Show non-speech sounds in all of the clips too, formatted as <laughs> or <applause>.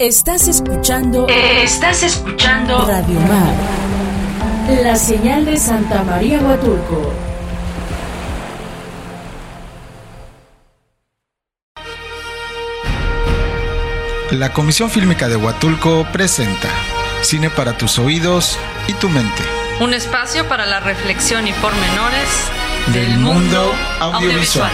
Estás escuchando. Estás escuchando. Radio Mar. La señal de Santa María Huatulco. La Comisión Fílmica de Huatulco presenta Cine para tus oídos y tu mente. Un espacio para la reflexión y pormenores del, mundo audiovisual.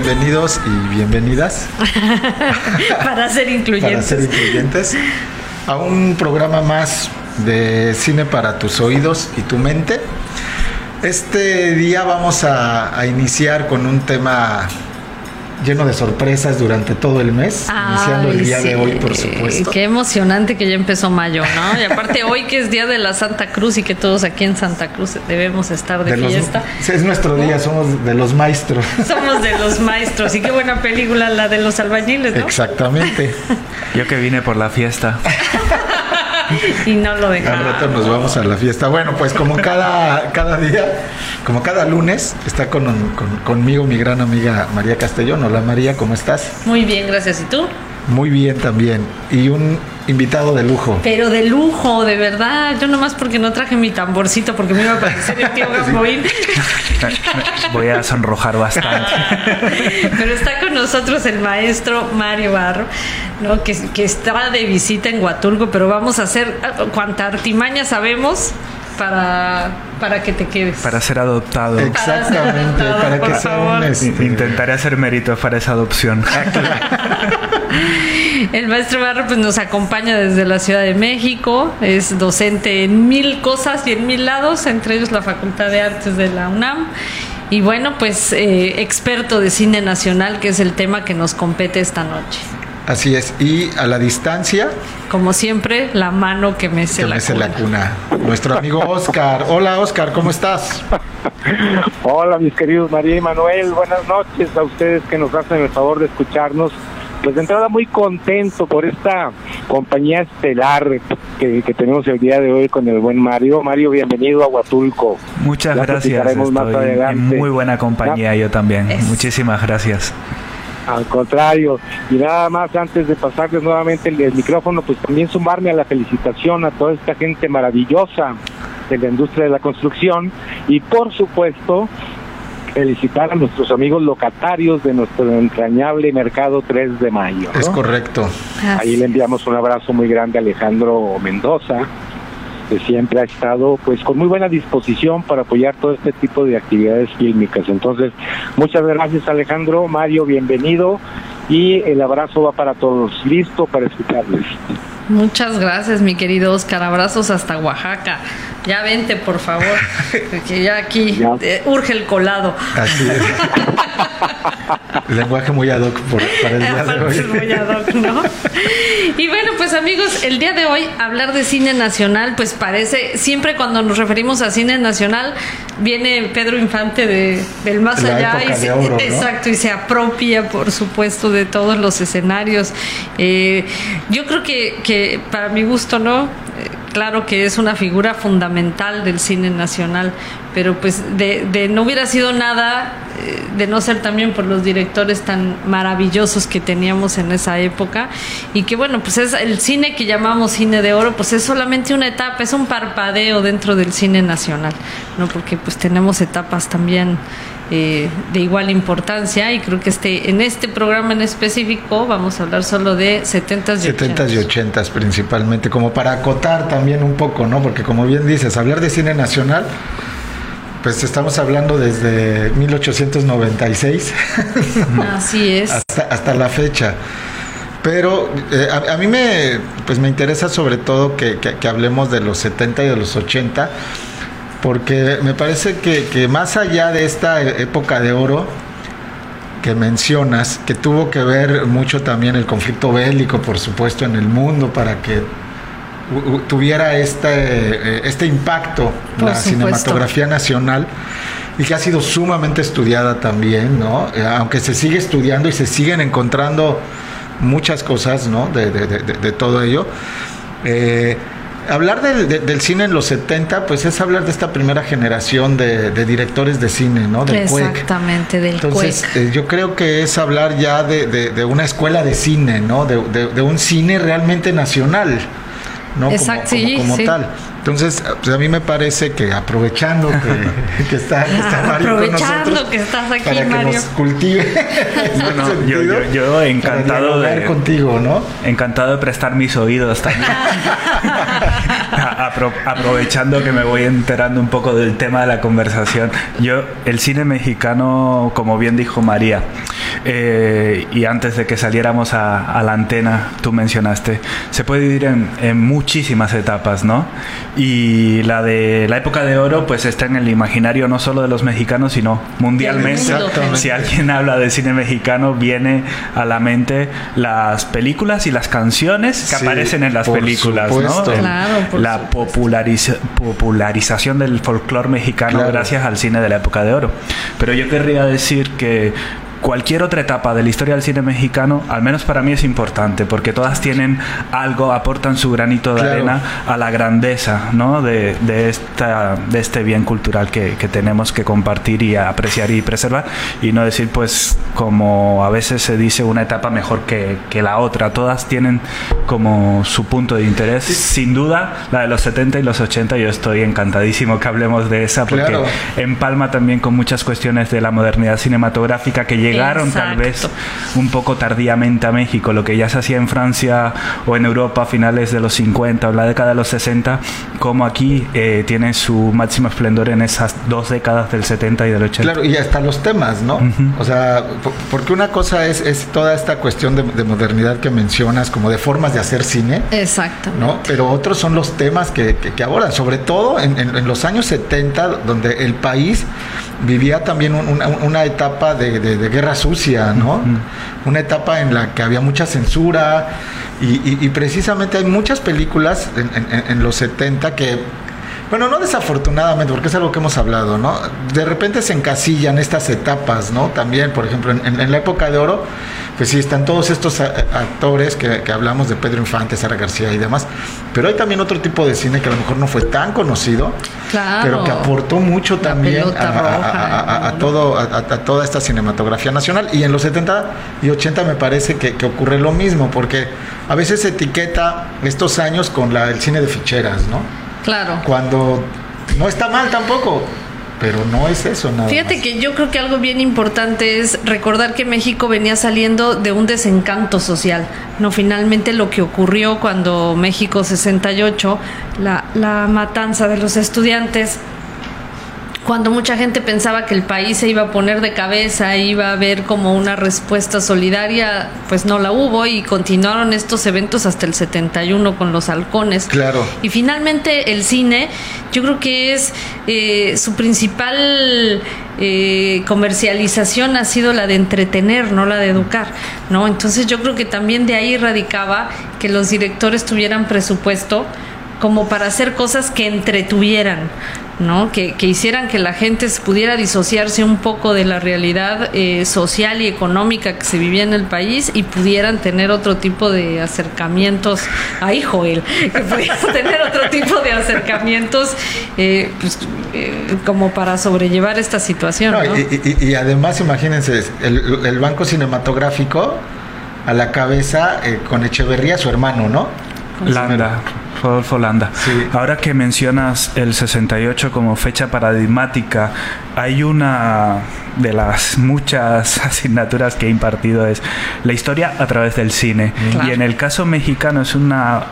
Bienvenidos y bienvenidas. <laughs> Para ser incluyentes. Para ser incluyentes. A un programa más de cine para tus oídos y tu mente. Este día vamos a, a iniciar con un tema lleno de sorpresas durante todo el mes, iniciando el día de hoy, por supuesto. Qué emocionante que ya empezó mayo, ¿no? Y aparte hoy que es día de la Santa Cruz y que todos aquí en Santa Cruz debemos estar de, fiesta. es nuestro día, somos de los maestros. <laughs> Somos de los maestros y qué buena película la de los albañiles, ¿no? Exactamente. Yo que vine por la fiesta. <laughs> <laughs> y no lo dejamos. Al rato nos vamos a la fiesta. Bueno, pues como cada, cada día, como cada lunes, está con, conmigo mi gran amiga María Castellón. Hola María, ¿cómo estás? Muy bien, gracias. ¿Y tú? Muy bien también. Y un invitado de lujo. Pero de lujo, de verdad. Yo nomás porque no traje mi tamborcito porque me iba a parecer el tío <laughs> Gamboín. Voy a sonrojar bastante. <laughs> Pero está con nosotros el maestro Mario Barro, ¿no? que, que está de visita en Huatulco, pero vamos a hacer cuanta artimaña sabemos para, para que te quedes. Para ser adoptado. Exactamente, para, que sea un... Este, Intentaré hacer mérito para esa adopción. <laughs> El maestro Barro pues, nos acompaña desde la Ciudad de México, es docente en mil cosas y en mil lados, entre ellos la Facultad de Artes de la UNAM. Y bueno, pues eh, experto de cine nacional, que es el tema que nos compete esta noche. Así es, y a la distancia. Como siempre, la mano que me se, la, cuna. la cuna. Nuestro amigo Oscar. Hola Oscar, ¿cómo estás? Hola mis queridos María y Manuel, buenas noches a ustedes que nos hacen el favor de escucharnos. Pues de entrada muy contento por esta compañía estelar que, tenemos el día de hoy con el buen Mario. Mario, bienvenido a Huatulco. Muchas gracias. Estoy en muy buena compañía yo también. Muchísimas gracias. Al contrario, y nada más antes de pasarles nuevamente el, micrófono, pues también sumarme a la felicitación a toda esta gente maravillosa de la industria de la construcción y por supuesto felicitar a nuestros amigos locatarios de nuestro entrañable mercado 3 de mayo. Es correcto. Ahí le enviamos un abrazo muy grande a Alejandro Mendoza, que siempre ha estado pues con muy buena disposición para apoyar todo este tipo de actividades fílmicas. Entonces, muchas gracias Alejandro, Mario, bienvenido y el abrazo va para todos. Listo para escucharles. Muchas gracias, mi querido Oscar. Abrazos hasta Oaxaca. Ya vente, por favor, que ya aquí <laughs> eh, urge el colado. Así es. <laughs> Lenguaje muy ad hoc para el día de hoy. Muy ad hoc, ¿no? Y bueno, pues amigos, el día de hoy hablar de cine nacional, pues parece, siempre cuando nos referimos a cine nacional, viene Pedro Infante de, del más allá. Y se, Exacto, y se apropia, por supuesto, de todos los escenarios. Eh, yo creo que, que para mi gusto, ¿no? Claro que es una figura fundamental del cine nacional, pero pues de, no hubiera sido nada eh, de no ser también por los directores tan maravillosos que teníamos en esa época y que bueno, pues es el cine que llamamos cine de oro, pues es solamente una etapa, es un parpadeo dentro del cine nacional, ¿no? Porque pues tenemos etapas también eh, de igual importancia y creo que este en este programa en específico vamos a hablar solo de 70s y 70s y 80s principalmente, como para acotar también un poco, ¿no? Porque como bien dices, hablar de cine nacional pues estamos hablando desde 1896. <laughs> Así es. hasta, hasta la fecha. Pero eh, a, mí me, pues me interesa sobre todo que, que, que, hablemos de los 70 y de los 80, porque me parece que, que más allá de esta época de oro, que mencionas, que tuvo que ver mucho también el conflicto bélico, por supuesto, en el mundo, para que tuviera este, eh, este impacto la cinematografía nacional y que ha sido sumamente estudiada también, ¿no? Eh, aunque se sigue estudiando y se siguen encontrando muchas cosas, ¿no? De, de, todo ello. Eh, hablar del, cine en los 70, pues es hablar de esta primera generación de, directores de cine, ¿no? Del Exactamente, del Entonces, eh, yo creo que es hablar ya de, una escuela de cine, ¿no? De, un cine realmente nacional, ¿no? Exacto, como, como, tal. Entonces, pues a mí me parece que aprovechando que, <laughs> que está, Mario aprovechando con nosotros, que estás aquí, para Mario. que nos cultive. <laughs> yo, yo, encantado de contigo, ¿no? Encantado de prestar mis oídos también. <laughs> aprovechando que me voy enterando un poco del tema de la conversación. Yo, el cine mexicano, como bien dijo María, eh, y antes de que saliéramos a, la antena, tú mencionaste, se puede dividir en, en muchísimas etapas, ¿no? y la de la época de oro pues está en el imaginario no solo de los mexicanos sino mundialmente. Si alguien habla de cine mexicano viene a la mente las películas y las canciones que aparecen en las películas ¿no? la popularización del folclore mexicano gracias al cine de la época de oro. Pero yo querría decir que cualquier otra etapa de la historia del cine mexicano, al menos para mí es importante, porque todas tienen algo, aportan su granito de arena a la grandeza ¿no? de, de, esta, de este bien cultural que, que, tenemos que compartir y apreciar y preservar, y no decir, pues, como a veces se dice, una etapa mejor que, que la otra. Todas tienen como su punto de interés. Sin duda, la de los 70 y los 80, yo estoy encantadísimo que hablemos de esa, porque empalma también con muchas cuestiones de la modernidad cinematográfica que llega llegaron tal vez un poco tardíamente a México, lo que ya se hacía en Francia o en Europa a finales de los 50 o la década de los 60, como aquí eh, tiene su máximo esplendor en esas dos décadas del 70 y del 80. Claro, y hasta los temas, ¿no? O sea, porque una cosa es, es toda esta cuestión de, modernidad que mencionas, como de formas de hacer cine. Exacto. ¿no? Pero otros son los temas que, que, abordan, sobre todo en, en, los años 70, donde el país vivía también una, una etapa de, de guerra sucia, ¿no? Una etapa en la que había mucha censura y, precisamente hay muchas películas en, los 70 que bueno, no desafortunadamente, porque es algo que hemos hablado, ¿no? De repente se encasillan estas etapas, ¿no? También, por ejemplo, en, la época de oro, pues sí, están todos estos actores que, hablamos de Pedro Infante, Sara García y demás, pero hay también otro tipo de cine que a lo mejor no fue tan conocido, pero que aportó mucho también a, todo, a, toda esta cinematografía nacional. Y en los 70 y 80 me parece que, ocurre lo mismo, porque a veces se etiqueta estos años con la, el cine de ficheras, ¿no? Claro. Cuando no está mal tampoco. Pero no es eso nada. Fíjate que yo creo que algo bien importante es recordar que México venía saliendo de un desencanto social. No, finalmente lo que ocurrió cuando México 68, la, la matanza de los estudiantes, cuando mucha gente pensaba que el país se iba a poner de cabeza, iba a haber como una respuesta solidaria, pues no la hubo y continuaron estos eventos hasta el 71 con los halcones. Claro. Y finalmente el cine, yo creo que es eh, su principal eh, comercialización ha sido la de entretener, no la de educar, ¿no? Entonces yo creo que también de ahí radicaba que los directores tuvieran presupuesto como para hacer cosas que entretuvieran, ¿no? Que, hicieran que la gente pudiera disociarse un poco de la realidad eh, social y económica que se vivía en el país y pudieran tener otro tipo de acercamientos. Ay, Joel, que pudieran <laughs> tener otro tipo de acercamientos eh, pues, eh, como para sobrellevar esta situación. y, además, imagínense, el, el, Banco Cinematográfico a la cabeza con Echeverría, su hermano, ¿no? Landa. Rodolfo Landa. Ahora que mencionas el 68 como fecha paradigmática, hay una de las muchas <laughs> asignaturas que he impartido es la historia a través del cine. Y en el caso mexicano es una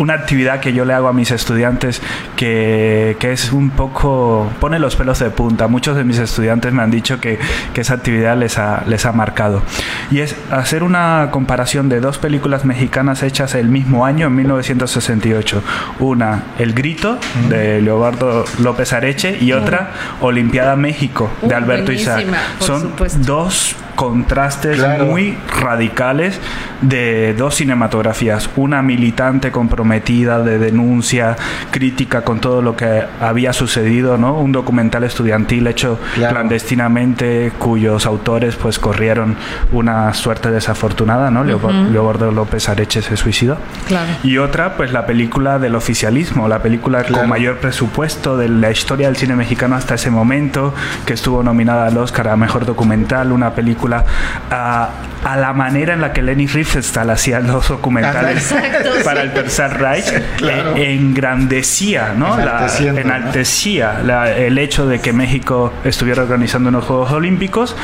una actividad que yo le hago a mis estudiantes que, que, es un poco, pone los pelos de punta. Muchos de mis estudiantes me han dicho que, que esa actividad les ha, les ha marcado. Y es hacer una comparación de dos películas mexicanas hechas el mismo año, en 1968. Una, El Grito, de Leobardo López Areche, y otra, Olimpiada México, de Alberto Isaac. Son supuesto. dos contrastes Claro. muy radicales de dos cinematografías. Una militante comprometida de denuncia, crítica con todo lo que había sucedido, ¿no? Un documental estudiantil hecho Claro. clandestinamente, cuyos autores pues corrieron una suerte desafortunada, ¿no? Leopo- Leopoldo López Areche se suicidó. Claro. Y otra, pues la película del oficialismo, la película Claro. con mayor presupuesto de la historia del cine mexicano hasta ese momento, que estuvo nominada al Oscar a Mejor Documental, una película a, a la manera en la que Leni Riefenstahl hacía los documentales Exacto, <laughs> para sí. el Tercer Reich, Claro. eh, engrandecía, ¿no? La- Enalteciendo, ¿no? enaltecía la- el hecho de que México estuviera organizando unos Juegos Olímpicos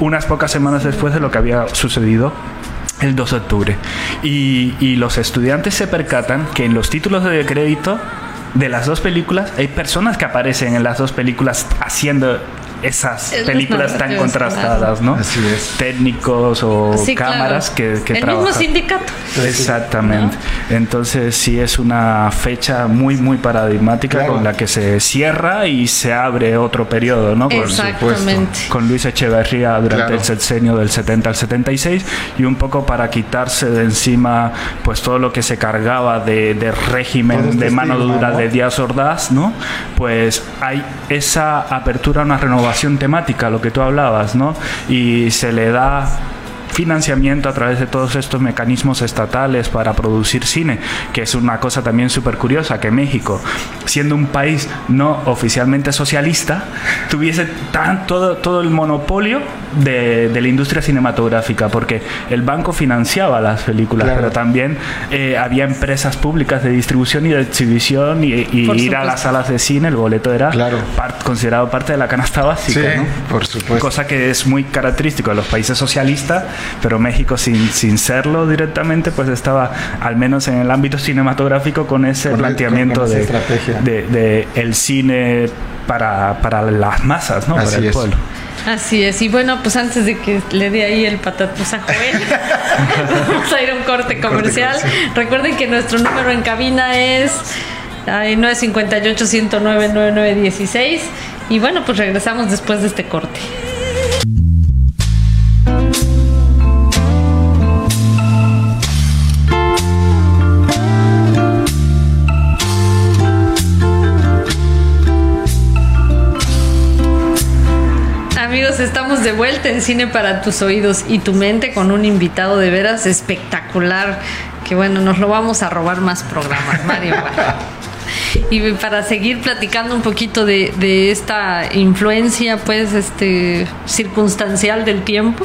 unas pocas semanas después de lo que había sucedido el 2 de octubre. Y, y los estudiantes se percatan que en los títulos de crédito de las dos películas hay personas que aparecen en las dos películas haciendo esas Es películas tan contrastadas, ¿no? Así es. Técnicos o Sí, claro. cámaras que, que El trabajan. mismo sindicato. Exactamente. Entonces sí es una fecha muy muy paradigmática Claro. con la que se cierra y se abre otro periodo, ¿no? Con, Exactamente. con Luis Echeverría durante Claro. el sexenio del 70 al 76 y un poco para quitarse de encima pues todo lo que se cargaba de, de régimen este de mano dura ¿no? de Díaz Ordaz, ¿no? Pues hay esa apertura a una renovación temática, lo que tú hablabas, ¿no? Y se le da financiamiento a través de todos estos mecanismos estatales para producir cine, que es una cosa también súper curiosa, que México, siendo un país no oficialmente socialista, tuviese tan, todo, todo el monopolio de, de la industria cinematográfica, porque el banco financiaba las películas, Claro. pero también eh, había empresas públicas de distribución y de exhibición y, ir a las salas de cine, el boleto era Claro. considerado parte de la canasta básica. Sí, ¿no? por supuesto. Cosa que es muy característico de los países socialistas, pero México sin, sin serlo directamente, pues estaba al menos en el ámbito cinematográfico con ese Con- planteamiento con esa de, estrategia. de, de el cine para, para las masas, ¿no? Así para el es. pueblo. Así es, y bueno, pues antes de que le dé ahí el patatús a Joel, <laughs> <laughs> vamos a ir a un corte comercial. Recuerden que nuestro número en cabina es ay, 958-109-9916. Y bueno, pues regresamos después de este corte. De vuelta en Cine para tus oídos y tu mente con un invitado de veras espectacular. Que bueno, nos lo vamos a robar más programas, Mario. Y para seguir platicando un poquito de, de esta influencia, pues, este, circunstancial del tiempo,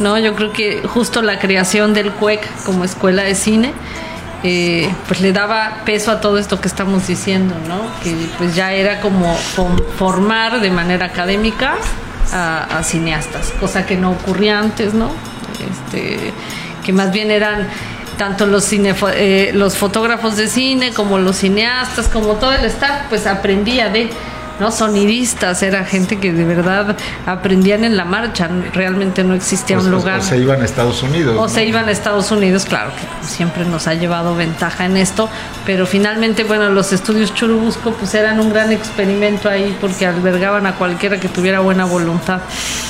¿no? Yo creo que justo la creación del CUEC como escuela de cine, eh, pues le daba peso a todo esto que estamos diciendo, ¿no? Que pues ya era como formar de manera académica a, a cineastas, cosa que no ocurría antes, ¿no? Este, que más bien eran tanto los cinefo- eh, los fotógrafos de cine como los cineastas, como todo el staff, pues aprendía de, ¿no? Sonidistas, era gente que de verdad aprendían en la marcha, realmente no existía O- un lugar. o se iban a Estados Unidos. O ¿no? se iban a Estados Unidos, claro que siempre nos ha llevado ventaja en esto, pero finalmente, bueno, los estudios Churubusco pues eran un gran experimento ahí porque albergaban a cualquiera que tuviera buena voluntad,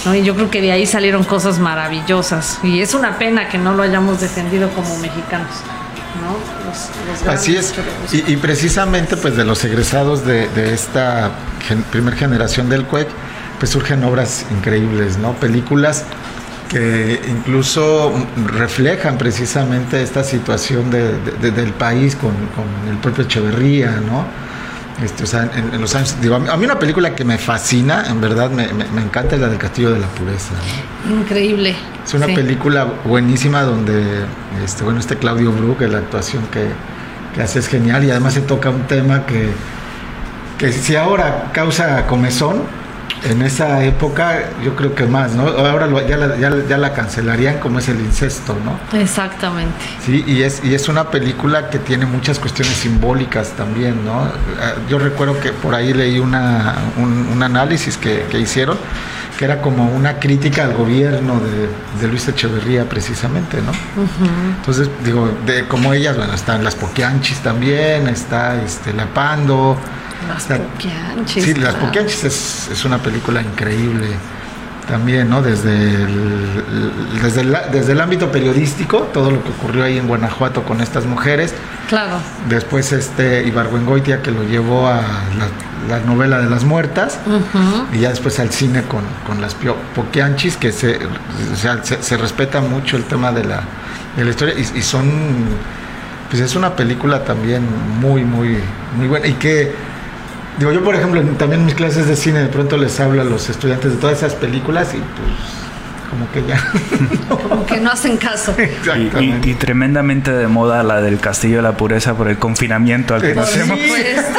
¿no? Y yo creo que de ahí salieron cosas maravillosas y es una pena que no lo hayamos defendido como mexicanos, ¿no? Los- Así es. Y, y precisamente pues de los egresados de, de esta gen- primer generación del CUEC, pues surgen obras increíbles, ¿no? Películas que incluso reflejan precisamente esta situación de- del país con, con el propio Echeverría, ¿no? Este, o sea, en, en los años, digo, a mí- una película que me fascina, en verdad me, me- me encanta es la del Castillo de la Pureza. ¿no? Increíble. Es una Sí. película buenísima donde, este, bueno, este Claudio Brook, la actuación que, que hace es genial y además se toca un tema que, que si ahora causa comezón, en esa época yo creo que más, ¿no? Ahora ya, la, ya, la cancelarían como es el incesto, ¿no? Exactamente. Sí, y es, y es una película que tiene muchas cuestiones simbólicas también, ¿no? Ah, yo recuerdo que por ahí leí una, un, análisis que, hicieron que era como una crítica al gobierno de, Luis Echeverría precisamente, ¿no? Entonces, digo, de como ellas, bueno, están las Poquianchis también, está este, La Pando, las Poquianchis. Sí, Las Poquianchis es, es, una película increíble también, ¿no? Desde el, desde, el, desde el ámbito periodístico, todo lo que ocurrió ahí en Guanajuato con estas mujeres. Claro. Después este Ibargüengoitia que lo llevó a la, novela de las muertas y ya después al cine con, con las Poquianchis, que se, se, respeta mucho el tema de la, de la historia y, y son pues es una película también muy, muy, muy buena y que Digo, yo por ejemplo, también en mis clases de cine de pronto les hablo a los estudiantes de todas esas películas y pues como que ya. <laughs> como que no hacen caso. <laughs> Y, tremendamente de moda la del Castillo de la Pureza por el confinamiento al que nos hemos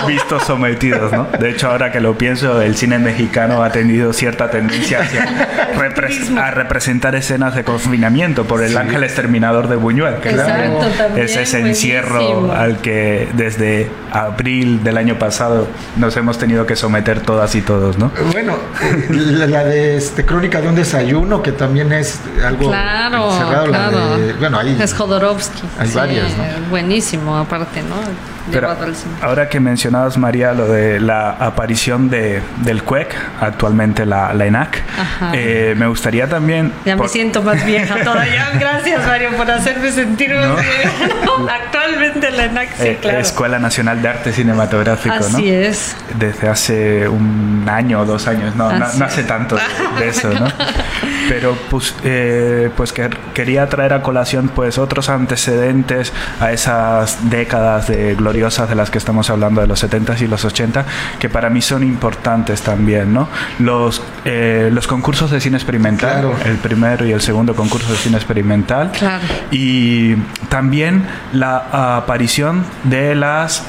visto sometidos, ¿no? De hecho, ahora que lo pienso, el cine mexicano ha tenido cierta tendencia hacia <laughs> a representar escenas de confinamiento por el ángel exterminador de Buñuel, que es ese encierro al que desde abril del año pasado nos hemos tenido que someter todas y todos, ¿no? Bueno, eh, la, de este, Crónica de un desayuno, que también es algo claro, claro. bueno, ahí es Jodorowsky. Hay varias, ¿no? Buenísimo, aparte, ¿no? Pero ahora que mencionabas, María, lo de la aparición de, del CUEC, actualmente la, la ENAC, eh, me gustaría también... Ya me siento más vieja todavía. <laughs> Gracias, Mario, por hacerme sentir más vieja. <laughs> actualmente la ENAC, sí, eh, claro. Escuela Nacional de Arte Cinematográfico, Así ¿no? Así es. Desde hace un año o dos años, no, no, hace tanto de, <laughs> eso, ¿no? Pero pues, eh, pues que quería traer a colación pues otros antecedentes a esas décadas de gloria de las que estamos hablando, de los 70 y los 80, que para mí son importantes también, ¿no? Los, eh, los concursos de cine experimental, el primero y el segundo concurso de cine experimental, y también la aparición de las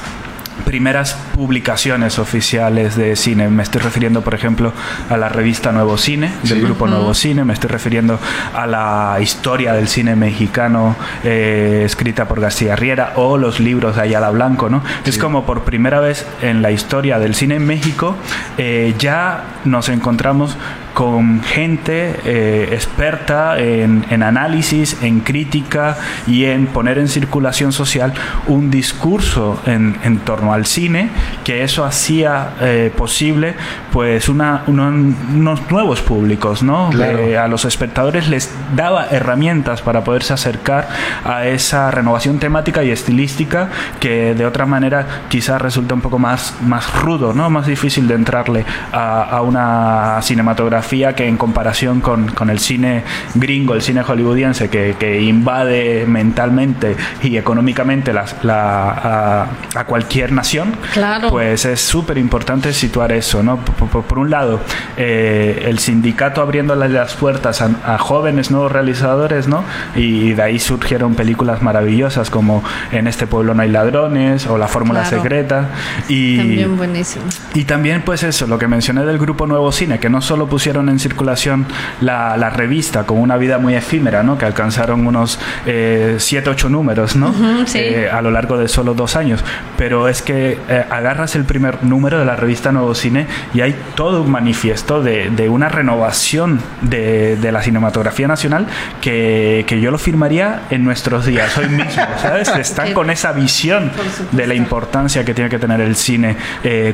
primeras publicaciones oficiales de cine. Me estoy refiriendo, por ejemplo, a la revista Nuevo Cine, del grupo Nuevo Cine. Me estoy refiriendo a la historia del cine mexicano eh, escrita por García Riera o los libros de Ayala Blanco, ¿no? Es como por primera vez en la historia del cine en México eh, ya nos encontramos con gente eh, experta en, análisis, en crítica y en poner en circulación social un discurso en, torno al cine, que eso hacía eh, posible pues una, unos nuevos públicos, ¿no? Eh, a los espectadores les daba herramientas para poderse acercar a esa renovación temática y estilística que de otra manera quizás resulta un poco más, más rudo, ¿no? Más difícil de entrarle a, a una cinematografía que en comparación con, el cine gringo, el cine hollywoodiense, que, invade mentalmente y económicamente la, a, cualquier nación, pues es súper importante situar eso, ¿no? Por, un lado, eh, el sindicato abriéndole las puertas a, jóvenes nuevos realizadores, ¿no? Y de ahí surgieron películas maravillosas como En este pueblo no hay ladrones o La fórmula secreta. Y, también buenísimo. Y también, pues eso, lo que mencioné del grupo Nuevo Cine, que no solo pusieron en circulación la, la, revista con una vida muy efímera, ¿no? que alcanzaron unos 7, eh, 8 números ¿no? Eh, a lo largo de solo dos años. Pero es que eh, agarras el primer número de la revista Nuevo Cine y hay todo un manifiesto de, de una renovación de, de, la cinematografía nacional que, que, yo lo firmaría en nuestros días, hoy mismo, <laughs> ¿sabes? Están con esa visión de la importancia que tiene que tener el cine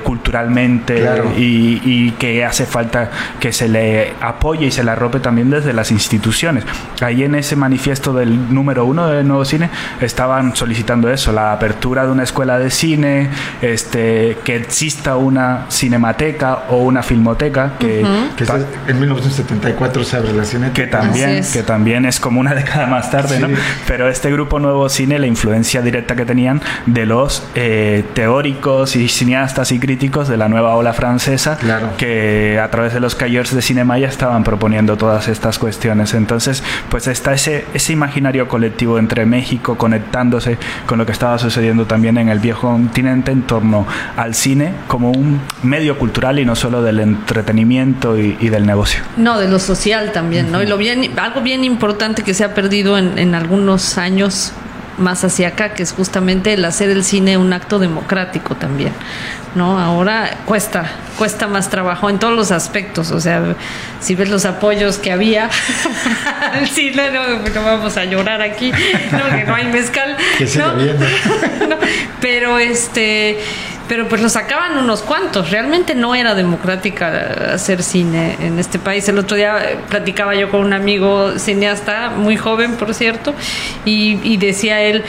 culturalmente y, y que hace falta que se le apoye y se le arrope también desde las instituciones. Ahí en ese manifiesto del número uno de Nuevo Cine estaban solicitando eso, la apertura de una escuela de cine, este, que exista una cinemateca o una filmoteca que, en 1974 se abre la cineteca. Que también, que también es como una década más tarde, ¿no? Pero este grupo Nuevo Cine, la influencia directa que tenían de los eh, teóricos y cineastas y críticos de la nueva ola francesa, que a través de los Cayers de Cinema ya estaban proponiendo todas estas cuestiones. Entonces, pues está ese, ese imaginario colectivo entre México conectándose con lo que estaba sucediendo también en el viejo continente en torno al cine como un medio cultural y no solo del entretenimiento y, del negocio. No, de lo social también, ¿no? Y lo bien, algo bien importante que se ha perdido en, en algunos años más hacia acá, que es justamente el hacer el cine un acto democrático también. ¿no? Ahora cuesta, cuesta más trabajo en todos los aspectos, o sea, si ves los apoyos que había <laughs> al cine, no, vamos a llorar aquí, no, que no hay mezcal, <laughs> pero este pero pues lo sacaban unos cuantos. Realmente no era democrática hacer cine en este país. El otro día eh, platicaba yo con un amigo cineasta, muy joven por cierto, y, decía él,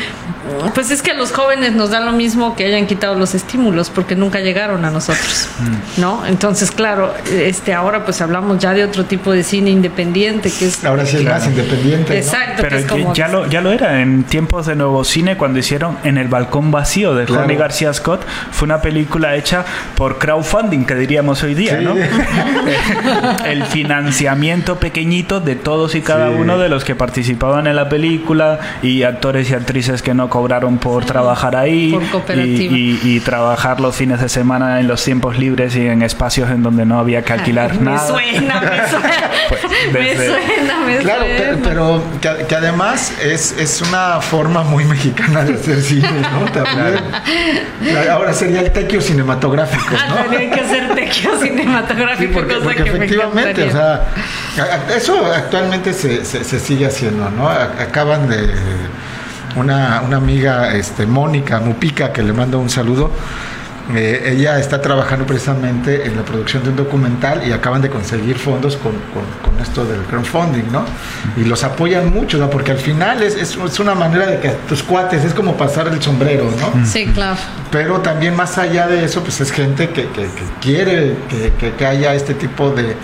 pues es que a los jóvenes nos da lo mismo que hayan quitado los estímulos porque nunca llegaron a nosotros, mm. ¿no? Entonces, claro, este ahora pues hablamos ya de otro tipo de cine independiente que es... Ahora sí es más independiente. Exacto. Pero ya, lo, ya lo era en tiempos de Nuevo Cine cuando hicieron En el Balcón Vacío de claro. García Scott. Fue una película hecha por crowdfunding, que diríamos hoy día, ¿no? <laughs> el financiamiento pequeñito de todos y cada uno de los que participaban en la película y actores y actrices que no cobraron por trabajar ahí y, trabajar los fines de semana en los tiempos libres y en espacios en donde no había que alquilar nada. Me suena, me <laughs> suena. Pues, me suena, me claro, pero, que, además es, es una forma muy mexicana de hacer cine, ¿no? También. Ahora sería el tequio cinematográfico. ¿no? Ah, que hacer tequio <laughs> cinematográfico. porque, efectivamente, o sea, eso actualmente se, se, sigue haciendo, ¿no? Acaban de una, una amiga, este, Mónica Mupica, que le mando un saludo eh, ella está trabajando precisamente en la producción de un documental y acaban de conseguir fondos con, con, esto del crowdfunding, ¿no? Y los apoyan mucho, ¿no? Porque al final es, es, una manera de que tus cuates, es como pasar el sombrero, ¿no? Sí, claro. Pero también más allá de eso, pues es gente que, que, quiere que, que, haya este tipo de,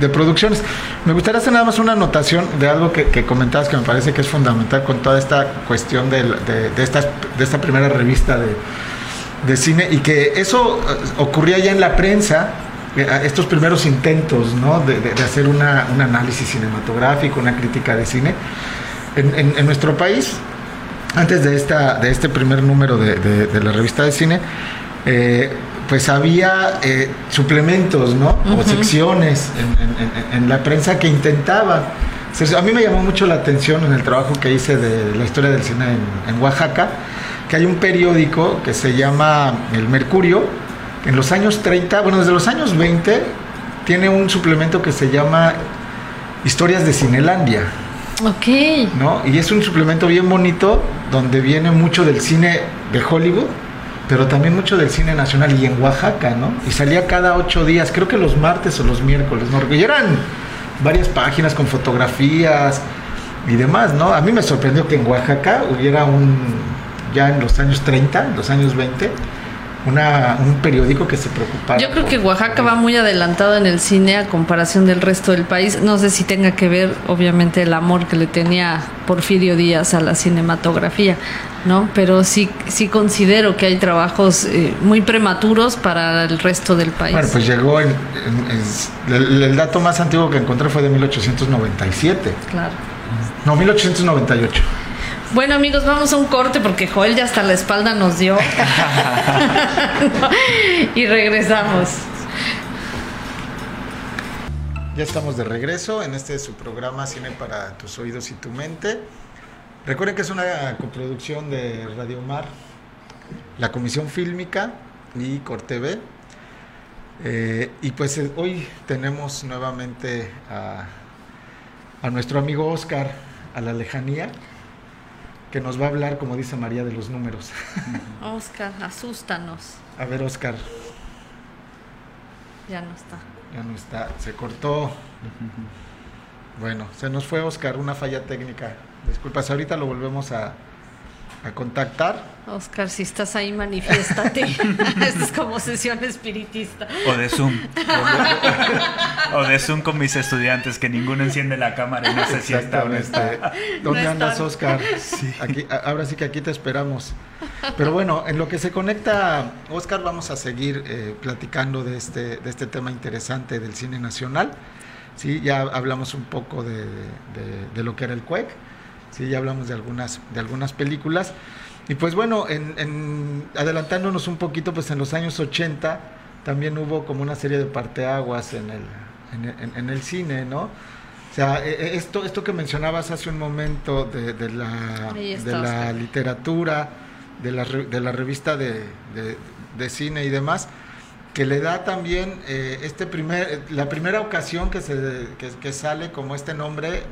de, producciones. Me gustaría hacer nada más una anotación de algo que, comentabas que me parece que es fundamental con toda esta cuestión de, de, de, esta, de esta primera revista de de cine y que eso eh, ocurría ya en la prensa, eh, estos primeros intentos ¿no? de, hacer una, un análisis cinematográfico, una crítica de cine. En, en, nuestro país, antes de, esta, de este primer número de, de la revista de cine, eh, pues había suplementos ¿no? o secciones en, en, la prensa que intentaban. A mí me llamó mucho la atención en el trabajo que hice de la historia del cine en, Oaxaca, que hay un periódico que se llama El Mercurio, en los años 30, bueno, desde los años 20, tiene un suplemento que se llama Historias de Cinelandia. Ok. ¿no? Y es un suplemento bien bonito donde viene mucho del cine de Hollywood, pero también mucho del cine nacional y en Oaxaca, ¿no? Y salía cada ocho días, creo que los martes o los miércoles, ¿no? Y eran varias páginas con fotografías y demás, ¿no? A mí me sorprendió que en Oaxaca hubiera un ya en los años 30, los años 20, una, un periódico que se preocupaba. Yo creo que Oaxaca va muy adelantado en el cine a comparación del resto del país. No sé si tenga que ver, obviamente, el amor que le tenía Porfirio Díaz a la cinematografía, ¿no? Pero sí, sí considero que hay trabajos eh, muy prematuros para el resto del país. Bueno, pues llegó en, el, el, dato más antiguo que encontré fue de 1897. Claro. No, 1898. Bueno amigos, vamos a un corte porque Joel ya hasta la espalda nos dio. <laughs> y regresamos. Ya estamos de regreso en este su programa Cine para tus oídos y tu mente. Recuerden que es una coproducción de Radio Mar, la Comisión Fílmica y Corteve. Eh, y pues eh, hoy tenemos nuevamente a, a nuestro amigo Oscar a la lejanía que nos va a hablar, como dice María, de los números. <laughs> Oscar, asústanos. A ver, Oscar. Ya no está. Ya no está, se cortó. Bueno, se nos fue Oscar, una falla técnica. Disculpas, ahorita lo volvemos a, a contactar. Oscar, si estás ahí, manifiéstate. <laughs> Esto es como sesión espiritista. O de Zoom. o de Zoom con mis estudiantes, que ninguno enciende la cámara y no sé si está o este, ¿Dónde andas, Oscar? Aquí, ahora sí que aquí te esperamos. Pero bueno, en lo que se conecta, Oscar, vamos a seguir eh, platicando de este, de este tema interesante del cine nacional. Sí, ya hablamos un poco de, de, lo que era el CUEC, sí, ya hablamos de algunas, de algunas películas. Y pues bueno, en, adelantándonos un poquito, pues en los años 80 también hubo como una serie de parteaguas en el, en, el cine, ¿no? O sea, e, e, esto, esto que mencionabas hace un momento de, de la, de la literatura, de la, de la revista de, de, cine y demás, que le da también eh, este primer, la primera ocasión que, se, que, sale como este nombre eh,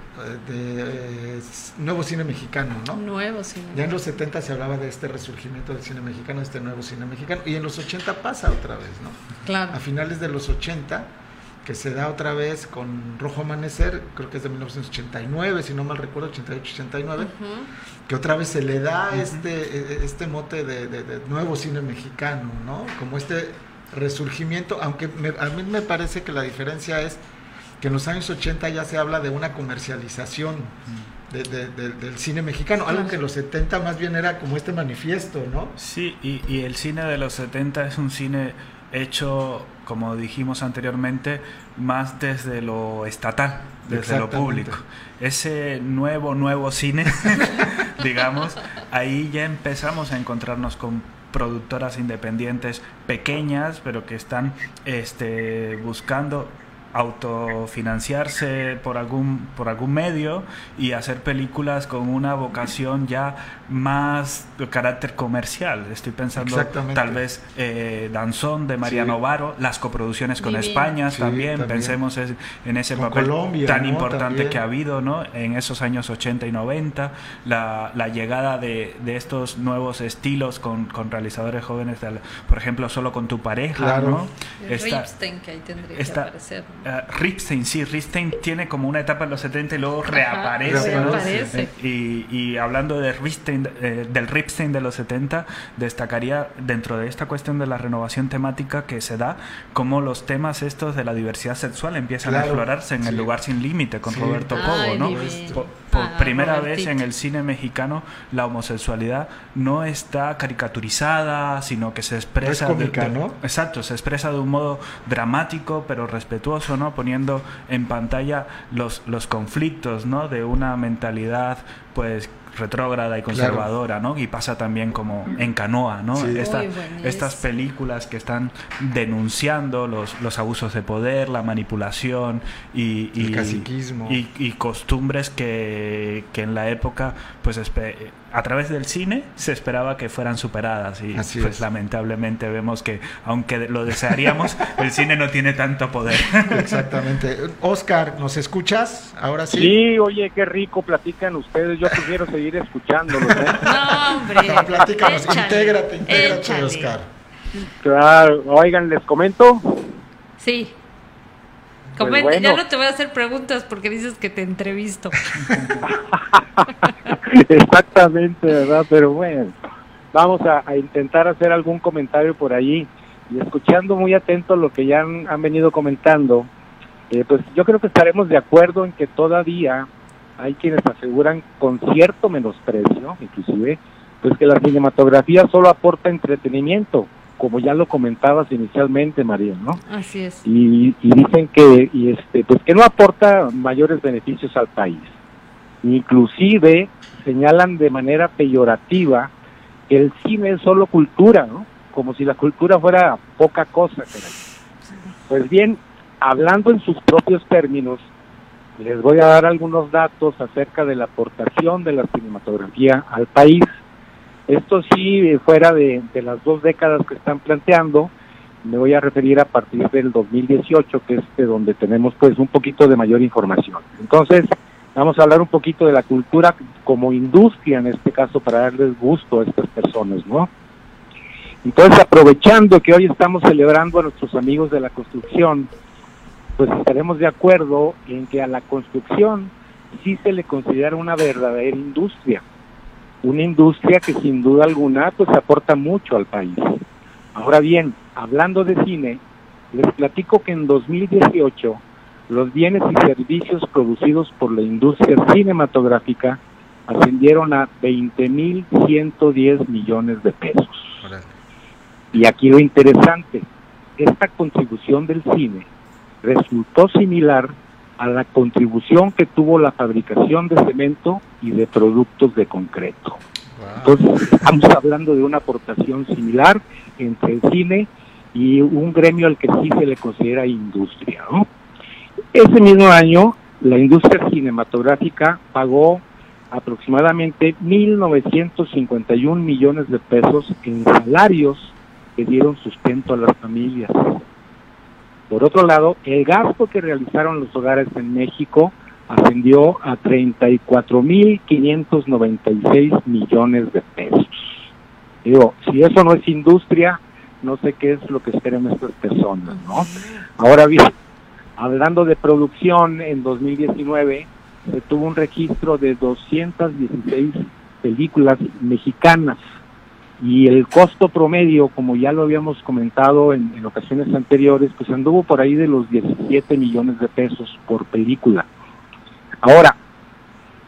de eh, nuevo cine mexicano, ¿no? Nuevo cine. Ya en los 70 se hablaba de este resurgimiento del cine mexicano, de este nuevo cine mexicano, y en los 80 pasa otra vez, ¿no? Claro. A finales de los 80 que se da otra vez con Rojo Amanecer, creo que es de 1989, si no mal recuerdo, 88-89, que otra vez se le da este, e, e, este mote de, de, nuevo cine mexicano, ¿no? Como este resurgimiento, aunque a mí me parece que la diferencia es que en los años 80 ya se habla de una comercialización del cine mexicano, algo que en los 70 más bien era como este manifiesto, ¿no? Sí, y, y el cine de los 70 es un cine hecho, como dijimos anteriormente, más desde lo estatal, desde lo público. Ese nuevo, nuevo cine, <laughs> digamos, ahí ya empezamos a encontrarnos con productoras independientes pequeñas, pero que están este, buscando autofinanciarse por algún por algún medio y hacer películas con una vocación ya más de carácter comercial. Estoy pensando tal vez eh, Danzón de Mariano Varo las coproducciones con España también. pensemos en ese papel tan importante que ha habido ¿no? en esos años 80 y 90 la, la llegada de, de, estos nuevos estilos con, con realizadores jóvenes por ejemplo solo con tu pareja ¿no? Ripstein que ahí tendría que aparecer Uh, Ripstein, sí, Ripstein tiene como una etapa en los 70 y luego reaparece. reaparece. Eh, y, hablando de Ripstein, eh, del Ripstein de los 70, destacaría dentro de esta cuestión de la renovación temática que se da, como los temas estos de la diversidad sexual empiezan a explorarse en El lugar sin límite con Roberto Cobo, ¿no? Por, ah, primera vez en el cine mexicano la homosexualidad no está caricaturizada, sino que se expresa... ¿no? Exacto, se expresa de un modo dramático pero respetuoso Poniendo en pantalla los, los conflictos, ¿no? De una mentalidad, pues retrógrada y conservadora, ¿no? Y pasa también como en Canoa, ¿no? estas películas que están denunciando los, los abusos de poder, la manipulación y, y, y, costumbres que, que, en la época, pues a través del cine se esperaba que fueran superadas y pues lamentablemente vemos que aunque lo desearíamos, <laughs> el cine no tiene tanto poder. Exactamente. Oscar, ¿nos escuchas? Ahora sí. Sí, oye, qué rico platican ustedes. Yo quiero seguir escuchándolo. ¿eh? <laughs> No, hombre. Platícanos, intégrate, intégrate, Oscar. Claro, oigan, ¿les comento? Sí. Pues ya no te voy a hacer preguntas porque dices que te entrevisto. <laughs> Exactamente, ¿verdad? Pero bueno, vamos a, intentar hacer algún comentario por allí. Y escuchando muy atento lo que ya han, venido comentando, eh, pues yo creo que estaremos de acuerdo en que todavía hay quienes aseguran con cierto menosprecio, inclusive, pues que la cinematografía solo aporta entretenimiento, como ya lo comentabas inicialmente, María, ¿no? Así es. Y, dicen que, y este, pues que no aporta mayores beneficios al país. Inclusive señalan de manera peyorativa que el cine es solo cultura, ¿no? Como si la cultura fuera poca cosa. Pues bien, hablando en sus propios términos, les voy a dar algunos datos acerca de la aportación de la cinematografía al país. Esto sí, fuera de, las dos décadas que están planteando, me voy a referir a partir del 2018, que es de donde tenemos pues un poquito de mayor información. Entonces, vamos a hablar un poquito de la cultura como industria, en este caso, para darles gusto a estas personas, ¿no? Entonces, aprovechando que hoy estamos celebrando a nuestros amigos de la construcción, pues estaremos de acuerdo en que a la construcción sí se le considera una verdadera industria. Una industria que sin duda alguna pues aporta mucho al país. Ahora bien, hablando de cine, les platico que en 2018 los bienes y servicios producidos por la industria cinematográfica ascendieron a 20.110 millones de pesos. Y aquí lo interesante, esta contribución del cine resultó similar a la contribución que tuvo la fabricación de cemento y de productos de concreto. Entonces, estamos hablando de una aportación similar entre el cine y un gremio al que sí se le considera industria. Ese mismo año, la industria cinematográfica pagó aproximadamente 1.951 millones de pesos en salarios que dieron sustento a las familias. Por otro lado, el gasto que realizaron los hogares en México ascendió a 34.596 millones de pesos. Digo, si eso no es industria, no sé qué es lo que esperan estas personas, ¿no? Ahora bien, hablando de producción, en 2019 se tuvo un registro de 216 películas mexicanas y el costo promedio, como ya lo habíamos comentado en, ocasiones anteriores, pues anduvo por ahí de los 17 millones de pesos por película. Ahora,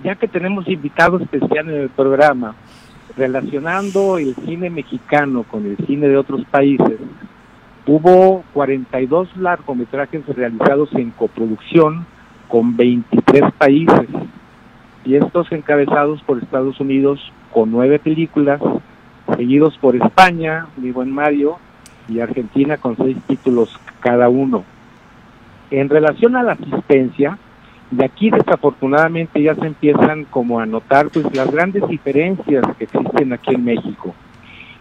ya que tenemos invitado especial en el programa, relacionando el cine mexicano con el cine de otros países, hubo 42 largometrajes realizados en coproducción con 23 países, y estos encabezados por Estados Unidos con nueve películas, seguidos por España, mi buen Mario, y Argentina con seis títulos cada uno. En relación a la asistencia, de aquí desafortunadamente ya se empiezan como a notar pues las grandes diferencias que existen aquí en México.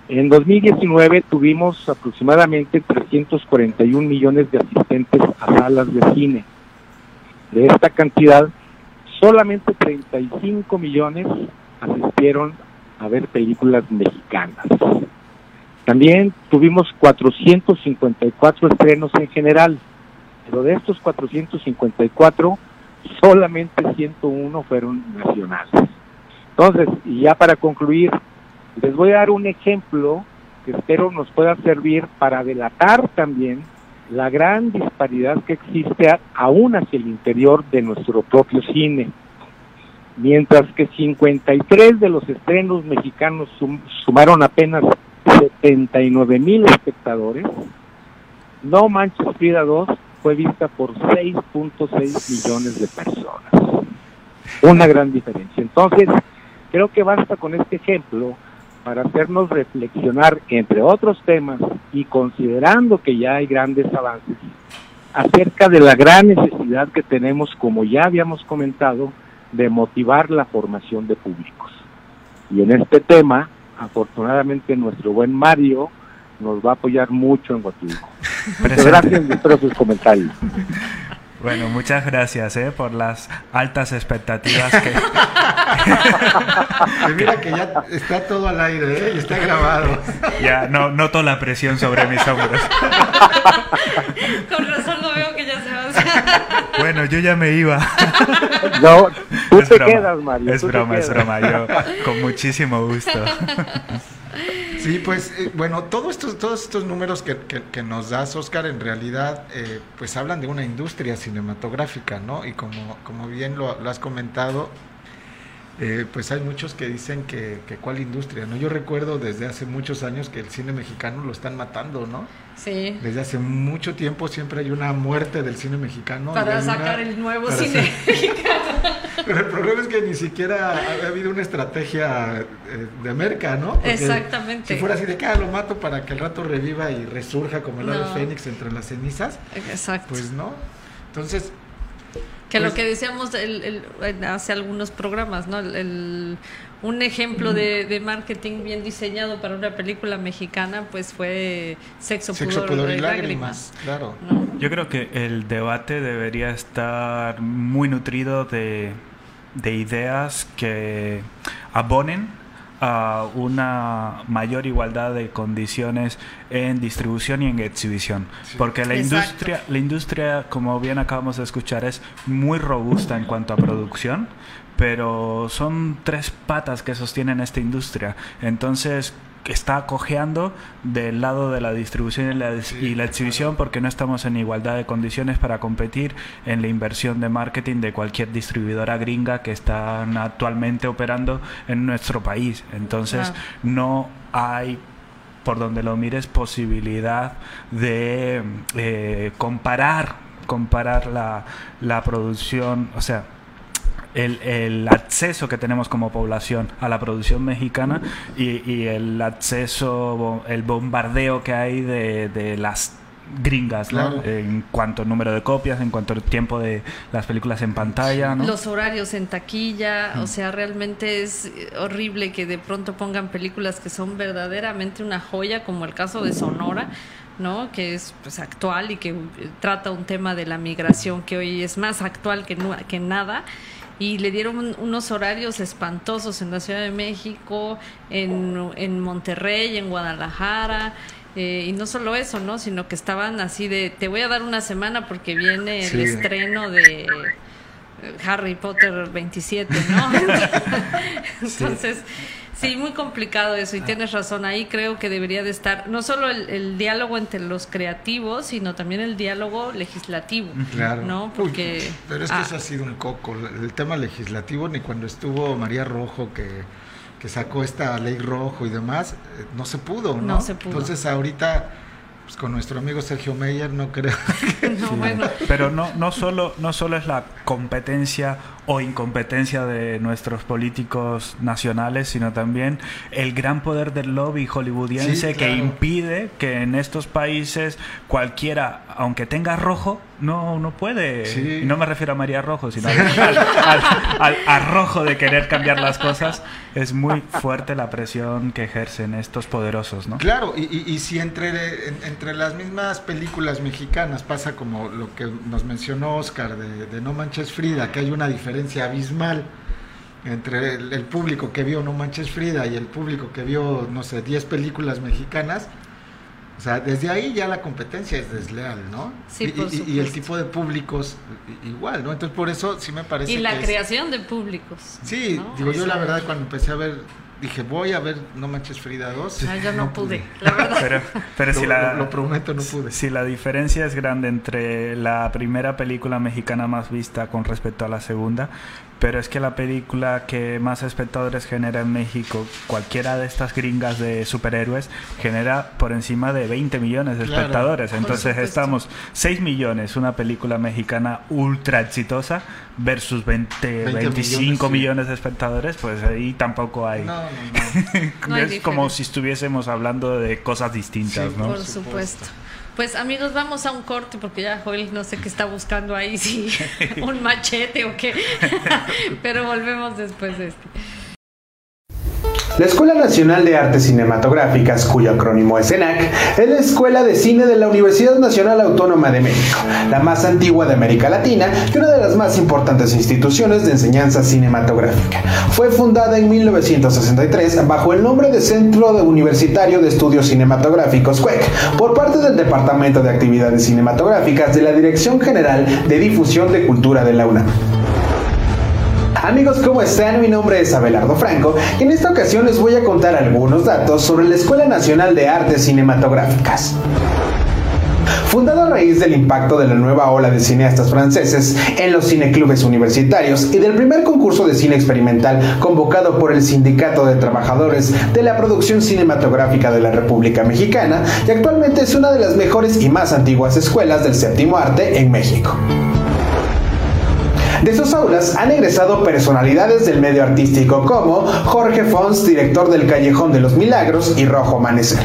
En 2019 tuvimos aproximadamente 341 millones de asistentes a salas de cine. De esta cantidad, solamente 35 millones asistieron a ver películas mexicanas. También tuvimos 454 estrenos en general, pero de estos 454, solamente 101 fueron nacionales. Entonces, y ya para concluir, les voy a dar un ejemplo que espero nos pueda servir para delatar también la gran disparidad que existe aún hacia el interior de nuestro propio cine mientras que 53 de los estrenos mexicanos sumaron apenas 79 mil espectadores, No Manches Frida 2 fue vista por 6.6 millones de personas. Una gran diferencia. Entonces, creo que basta con este ejemplo para hacernos reflexionar, entre otros temas, y considerando que ya hay grandes avances, acerca de la gran necesidad que tenemos, como ya habíamos comentado, de motivar la formación de públicos. Y en este tema, afortunadamente, nuestro buen Mario nos va a apoyar mucho en Huatulco. <laughs> Muchas gracias y espero sus comentarios. Bueno, muchas gracias ¿eh? por las altas expectativas que... <laughs> mira que ya está todo al aire ¿eh? y está grabado. Ya no noto la presión sobre mis hombros. Con razón lo veo que ya se va. Bueno, yo ya me iba. No, tú te quedas, Mario. Es broma, es broma. Yo con muchísimo gusto. Sí, pues eh, bueno, todos estos, todos estos números que, que, nos das, Oscar, en realidad, eh, pues hablan de una industria cinematográfica, ¿no? Y como, como bien lo, has comentado, eh, pues hay muchos que dicen que, que, cuál industria, ¿no? Yo recuerdo desde hace muchos años que el cine mexicano lo están matando, ¿no? Sí. Desde hace mucho tiempo siempre hay una muerte del cine mexicano. Para sacar el nuevo cine mexicano. <laughs> Pero el problema es que ni siquiera ha, habido una estrategia eh, de merca, ¿no? Exactamente. Si fuera así de que ah, lo mato para que el rato reviva y resurja como el ave fénix entre las cenizas. Exacto. Pues no. Entonces. Que lo pues que decíamos el, hace algunos programas, ¿no? El, un ejemplo de, marketing bien diseñado para una película mexicana, pues fue Sexo, Sexo Pudor, y Lágrimas. Claro. Yo creo que el debate debería estar muy nutrido de de ideas que abonen a una mayor igualdad de condiciones en distribución y en exhibición. Porque la industria, la industria, como bien acabamos de escuchar, es muy robusta en cuanto a producción pero son tres patas que sostienen esta industria. Entonces, está cojeando del lado de la distribución y la, exhibición porque no estamos en igualdad de condiciones para competir en la inversión de marketing de cualquier distribuidora gringa que están actualmente operando en nuestro país. Entonces, no hay por donde lo mires posibilidad de eh, comparar comparar la, la producción, o sea, el, el, acceso que tenemos como población a la producción mexicana y, y el acceso, el bombardeo que hay de, de las gringas, ¿no? En cuanto al número de copias, en cuanto al tiempo de las películas en pantalla, ¿no? Los horarios en taquilla, o sea, realmente es horrible que de pronto pongan películas que son verdaderamente una joya, como el caso de Sonora. ¿no? que es pues, actual y que trata un tema de la migración que hoy es más actual que, que nada y le dieron unos horarios espantosos en la Ciudad de México, en, en Monterrey, en Guadalajara. Eh, y no solo eso, ¿no? Sino que estaban así de, te voy a dar una semana porque viene el estreno de Harry Potter 27, ¿no? <laughs> Entonces, Sí, muy complicado eso y ah. tienes razón. Ahí creo que debería de estar no solo el, diálogo entre los creativos, sino también el diálogo legislativo. Claro. ¿no? Porque, pero es que ah. eso ha sido un coco. El tema legislativo, ni cuando estuvo María Rojo, que, que sacó esta ley rojo y demás, eh, no se pudo, ¿no? No se pudo. Entonces ahorita pues, con nuestro amigo Sergio Meyer no creo. <laughs> Pero no, no, solo, no solo es la competencia o incompetencia de nuestros políticos nacionales, sino también el gran poder del lobby hollywoodiense que impide que en estos países cualquiera, aunque tenga rojo, no, no puede. Y no me refiero a María Rojo, sino al, arrojo de querer cambiar las cosas. Es muy fuerte la presión que ejercen estos poderosos, ¿no? Claro, y, y, si entre, entre las mismas películas mexicanas pasa como lo que nos mencionó Oscar de, de No Manches Frida, que hay una diferencia diferencia abismal entre el, público que vio No Manches Frida y el público que vio, no sé, 10 películas mexicanas. O sea, desde ahí ya la competencia es desleal, ¿no? Sí, y, y, el tipo de públicos igual, ¿no? Entonces por eso sí me parece... Y la creación de públicos. Sí, digo yo la verdad cuando empecé a ver dije, voy a ver No Manches Frida 2. Ah, yo no, <laughs> pude, la verdad. Pero, pero si la, lo, prometo, no pude. Si la diferencia es grande entre la primera película mexicana más vista con respecto a la segunda, pero es que la película que más espectadores genera en México, cualquiera de estas gringas de superhéroes, genera por encima de 20 millones de espectadores. Entonces estamos 6 millones, una película mexicana ultra exitosa, versus 20, 25 millones, de espectadores, pues ahí tampoco hay. No, no, no. <laughs> es como si estuviésemos hablando de cosas distintas, ¿no? Por supuesto. Pues amigos, vamos a un corte porque ya Joel no sé qué está buscando ahí, si <laughs> un machete o qué. <laughs> Pero volvemos después de esto. La Escuela Nacional de Artes Cinematográficas, cuyo acrónimo es ENAC, es la escuela de cine de la Universidad Nacional Autónoma de México, la más antigua de América Latina y una de las más importantes instituciones de enseñanza cinematográfica. Fue fundada en 1963 bajo el nombre de Centro Universitario de Estudios Cinematográficos CUEC por parte del Departamento de Actividades Cinematográficas de la Dirección General de Difusión de Cultura de la UNAM. Amigos, ¿cómo están? Mi nombre es Abelardo Franco y en esta ocasión les voy a contar algunos datos sobre la Escuela Nacional de Artes Cinematográficas. Fundado a raíz del impacto de la nueva ola de cineastas franceses en los cineclubes universitarios y del primer concurso de cine experimental convocado por el Sindicato de Trabajadores de la Producción Cinematográfica de la República Mexicana, y actualmente es una de las mejores y más antiguas escuelas del séptimo arte en México. De sus aulas han egresado personalidades del medio artístico como Jorge Fons, director del Callejón de los Milagros y Rojo Amanecer.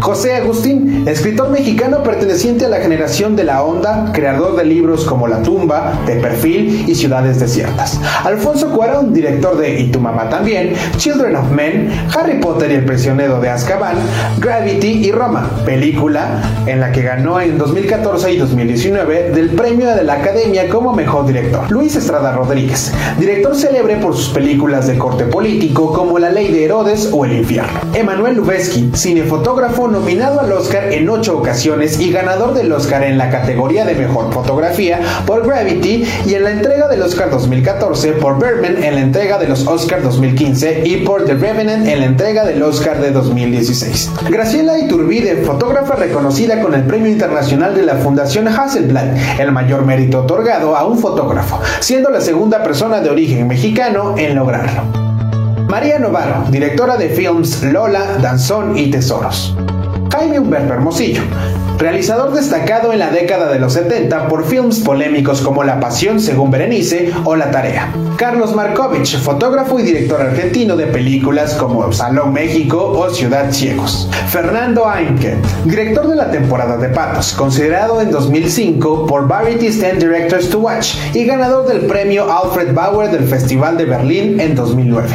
José Agustín, escritor mexicano perteneciente a la generación de la onda, creador de libros como La tumba, De perfil y Ciudades desiertas. Alfonso Cuarón, director de Y tu mamá también, Children of Men, Harry Potter y el prisionero de Azkaban, Gravity y Roma, película en la que ganó en 2014 y 2019 del premio de la Academia como mejor director. Luis Estrada Rodríguez, director célebre por sus películas de corte político como La ley de Herodes o El infierno. Emanuel Lubezki, cinefotógrafo nominado al Oscar en ocho ocasiones y ganador del Oscar en la categoría de mejor fotografía por Gravity y en la entrega del Oscar 2014 por Birdman en la entrega de los Oscar 2015 y por The Revenant en la entrega del Oscar de 2016. Graciela Iturbide, fotógrafa reconocida con el Premio Internacional de la Fundación Hasselblad, el mayor mérito otorgado a un fotógrafo, siendo la segunda persona de origen mexicano en lograrlo. María Novaro, directora de films Lola, Danzón y Tesoros. Jaime Humberto Hermosillo, realizador destacado en la década de los 70 por films polémicos como La Pasión según Berenice o La Tarea. Carlos Markovich, fotógrafo y director argentino de películas como Salón México o Ciudad Ciegos. Fernando Ainke, director de la temporada de Patos, considerado en 2005 por Variety 10 Directors to Watch y ganador del premio Alfred Bauer del Festival de Berlín en 2009.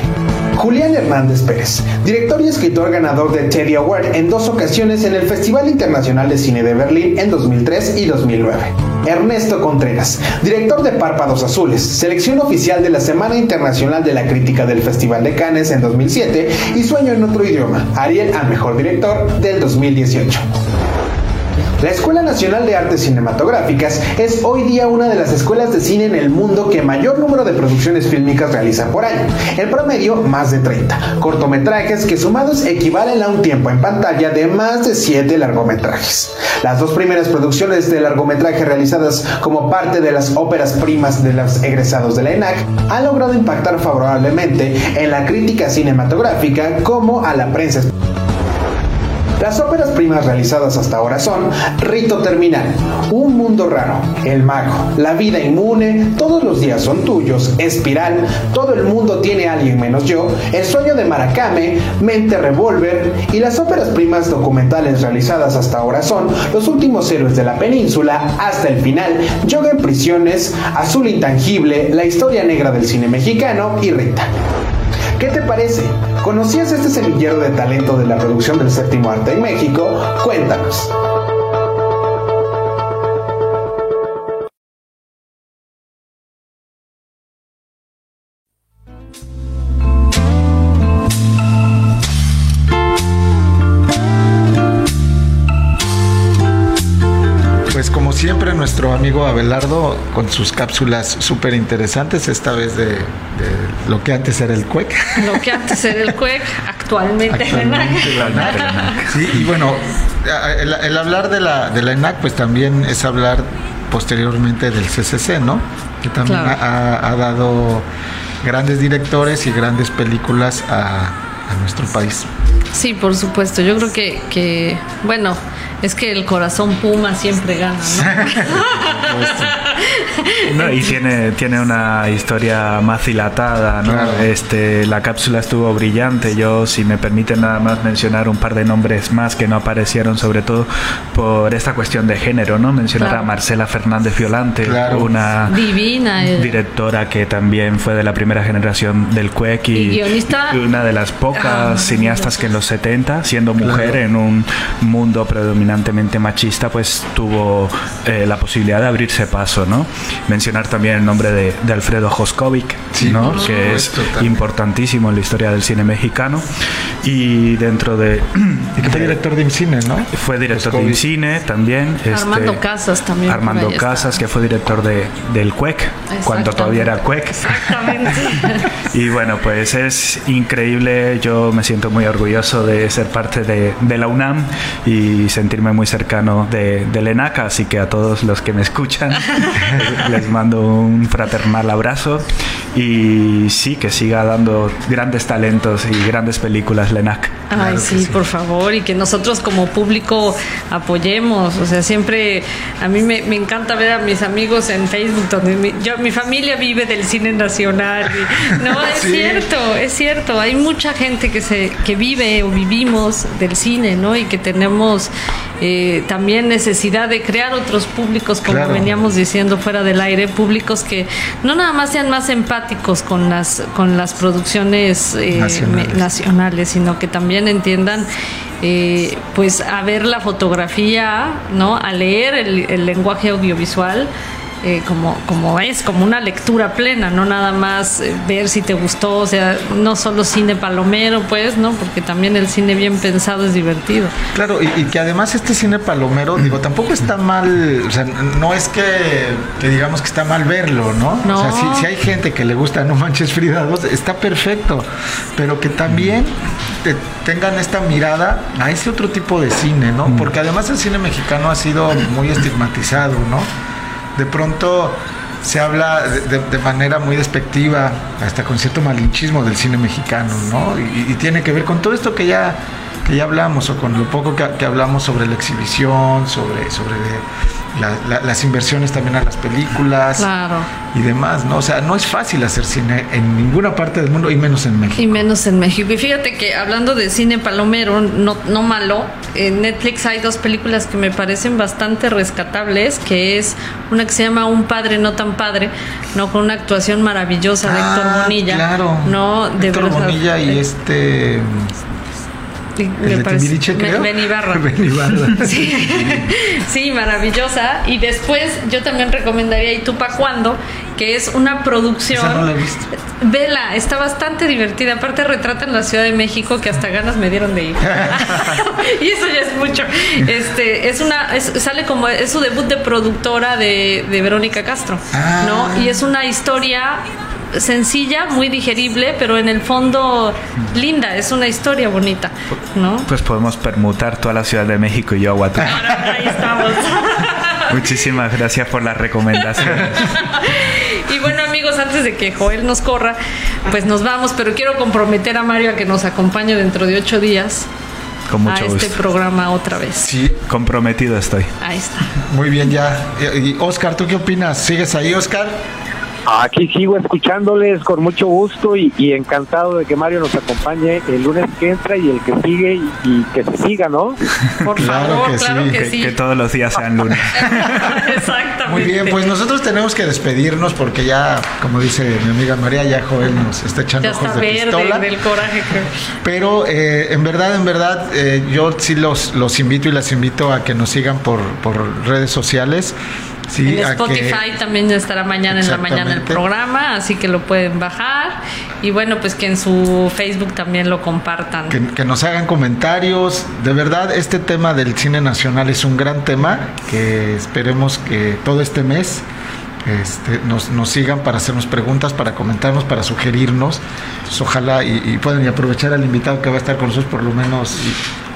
Julián Hernández Pérez, director y escritor ganador de Teddy Award en dos ocasiones en el Festival Internacional de Cine de Berlín en 2003 y 2009. Ernesto Contreras, director de Párpados Azules, selección oficial de la Semana Internacional de la Crítica del Festival de Cannes en 2007 y Sueño en otro idioma, Ariel al Mejor Director del 2018. La Escuela Nacional de Artes Cinematográficas es hoy día una de las escuelas de cine en el mundo que mayor número de producciones fílmicas realiza por año. En promedio, más de 30. Cortometrajes que sumados equivalen a un tiempo en pantalla de más de 7 largometrajes. Las dos primeras producciones de largometraje realizadas como parte de las óperas primas de los egresados de la ENAC han logrado impactar favorablemente en la crítica cinematográfica como a la prensa las óperas primas realizadas hasta ahora son Rito Terminal, Un Mundo Raro, El Mago, La Vida Inmune, Todos los días son tuyos, Espiral, Todo el mundo tiene alguien menos yo, El Sueño de Maracame, Mente Revolver y las óperas primas documentales realizadas hasta ahora son Los Últimos Héroes de la Península, Hasta el Final, Yoga en Prisiones, Azul Intangible, La Historia Negra del Cine Mexicano y Rita. ¿Qué te parece? ¿Conocías este semillero de talento de la producción del séptimo arte en México? Cuéntanos. Nuestro amigo Abelardo con sus cápsulas súper interesantes, esta vez de, de lo que antes era el CUEC. Lo que antes era el CUEC, actualmente, Actualmente la ENAC. Sí, y bueno, el, el hablar de la, de la ENAC pues también es hablar posteriormente del CCC, ¿no? Que también Claro. ha, ha dado grandes directores y grandes películas a, a nuestro país. Sí, por supuesto. Yo creo que, que, bueno, es que el corazón puma siempre gana, ¿no? <laughs> No, y tiene, tiene una historia más dilatada, ¿no? Claro. Este, la cápsula estuvo brillante. Yo, si me permiten nada más mencionar un par de nombres más que no aparecieron, sobre todo por esta cuestión de género, ¿no? Mencionar Claro. a Marcela Fernández Violante, Claro. una Divina. eh. directora que también fue de la primera generación del CUEC y, Y guionista. y una de las pocas Ah, cineastas que en los 70, siendo mujer Claro. en un mundo predominantemente machista, pues tuvo eh, la posibilidad de abrirse paso, ¿no? Mencionar también el nombre de, de Alfredo Joskovic, Sí, ¿no? por Que es supuesto, también. importantísimo en la historia del cine mexicano y dentro de Y que fue director de cine, ¿no? fue director de Joskovic. cine también. este, Armando Casas también Armando. Casas, que fue director de, del CUEC, cuando todavía era CUEC. Exactamente. <laughs> Y bueno, pues es increíble. Yo me siento muy orgulloso de ser parte de, de la UNAM y sentirme muy cercano de, del ENAC. Así que a todos los que me escuchan, <laughs> les mando un fraternal abrazo. Y sí, que siga dando grandes talentos y grandes películas, LENAC. Ay, sí, por favor, y que nosotros como público apoyemos. O sea, siempre a mí me, encanta ver a mis amigos en Facebook, donde mi, yo, mi familia vive del cine nacional. no, <laughs> es cierto, es cierto. Hay mucha gente que, se, que vive o vivimos del cine, ¿no? Y que tenemos eh, también necesidad de crear otros públicos, como veníamos diciendo fuera del aire, públicos que no nada más sean más empáticos con las, con las producciones eh, nacionales. sino que también entiendan eh, pues a ver la fotografía, ¿no? A leer el, el lenguaje audiovisual eh, como, como es, como una lectura plena, no nada más eh, ver si te gustó, o sea, no solo cine palomero, pues, ¿no? Porque también el cine bien pensado es divertido. Claro, y, que además este cine palomero, digo, tampoco está mal, o sea, no es que, digamos que está mal verlo, ¿no? O sea, si, hay gente que le gusta No Manches Frida está perfecto, pero que también tengan esta mirada a ese otro tipo de cine, ¿no? Mm. Porque además el cine mexicano ha sido muy estigmatizado, ¿no? De pronto se habla de, manera muy despectiva, hasta con cierto malinchismo del cine mexicano, ¿no? Y, tiene que ver con todo esto que ya, que ya hablamos, o con lo poco que, que hablamos sobre la exhibición, sobre, sobre las inversiones también a las películas y demás, ¿no? O sea, no es fácil hacer cine en ninguna parte del mundo y menos en México. Y menos en México. Y fíjate que hablando de cine palomero, no, no malo, en Netflix hay dos películas que me parecen bastante rescatables, que es una que se llama Un padre no tan padre, ¿no? Con una actuación maravillosa de Héctor ah, Bonilla. Claro. ¿no? De Héctor Bonilla y este... me parece, Benibarra. <laughs> <laughs> Sí. maravillosa. Y después yo también recomendaría Itupa Cuando, que es una producción. no la Vela, está bastante divertida. Aparte retratan la Ciudad de México que hasta ganas me dieron de ir. <laughs> y eso ya es mucho. Este, es una, sale como, es su debut de productora de, Verónica Castro, ¿no? Ah. Y es una historia sencilla, muy digerible, pero en el fondo linda, es una historia bonita, ¿no? Pues podemos permutar toda la Ciudad de México y yo a Ahí estamos. <laughs> Muchísimas gracias por la recomendación. <laughs> y bueno amigos, antes de que Joel nos corra, pues nos vamos, pero quiero comprometer a Mario a que nos acompañe dentro de ocho días. a este programa otra vez. Sí, comprometido estoy. Ahí está. Muy bien, ya. Y Oscar, ¿tú qué opinas? ¿Sigues ahí, Oscar? Aquí sigo escuchándoles con mucho gusto y, encantado de que Mario nos acompañe el lunes que entra y el que sigue y, que se siga, ¿no? <laughs> Por favor, claro que sí. Que, todos los días sean lunes. <laughs> Exactamente. Muy bien, pues nosotros tenemos que despedirnos porque ya, como dice mi amiga María, ya Joel nos está echando ya ojos está de verde pistola. del coraje. Pero eh, en verdad, en verdad, eh, yo sí los, los invito y las invito a que nos sigan por, por redes sociales en Spotify también estará mañana en la mañana el programa, así que lo pueden bajar. Y bueno, pues que en su Facebook también lo compartan. Que, nos hagan comentarios. De verdad, este tema del cine nacional es un gran tema que esperemos que todo este mes este, nos, nos, sigan para hacernos preguntas, para comentarnos, para sugerirnos. ojalá y, pueden aprovechar al invitado que va a estar con nosotros por lo menos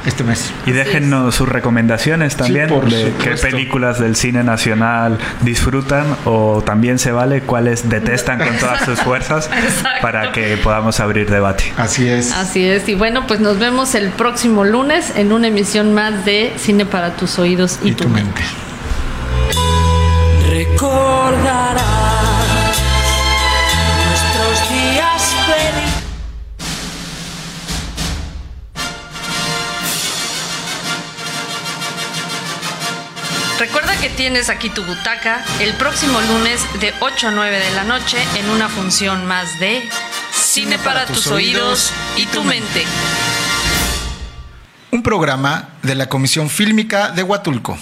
este mes. Y déjennos sus recomendaciones también de qué películas del cine nacional disfrutan o también se vale cuáles detestan con todas sus fuerzas <laughs> para que podamos abrir debate. Así es. Así es. Y bueno, pues nos vemos el próximo lunes en una emisión más de Cine para tus oídos y, tu, mente. Recordará Recuerda que tienes aquí tu butaca el próximo lunes de 8 a 9 de la noche en una función más de Cine para, tus, oídos y tu mente. Un programa de la Comisión Fílmica de Huatulco.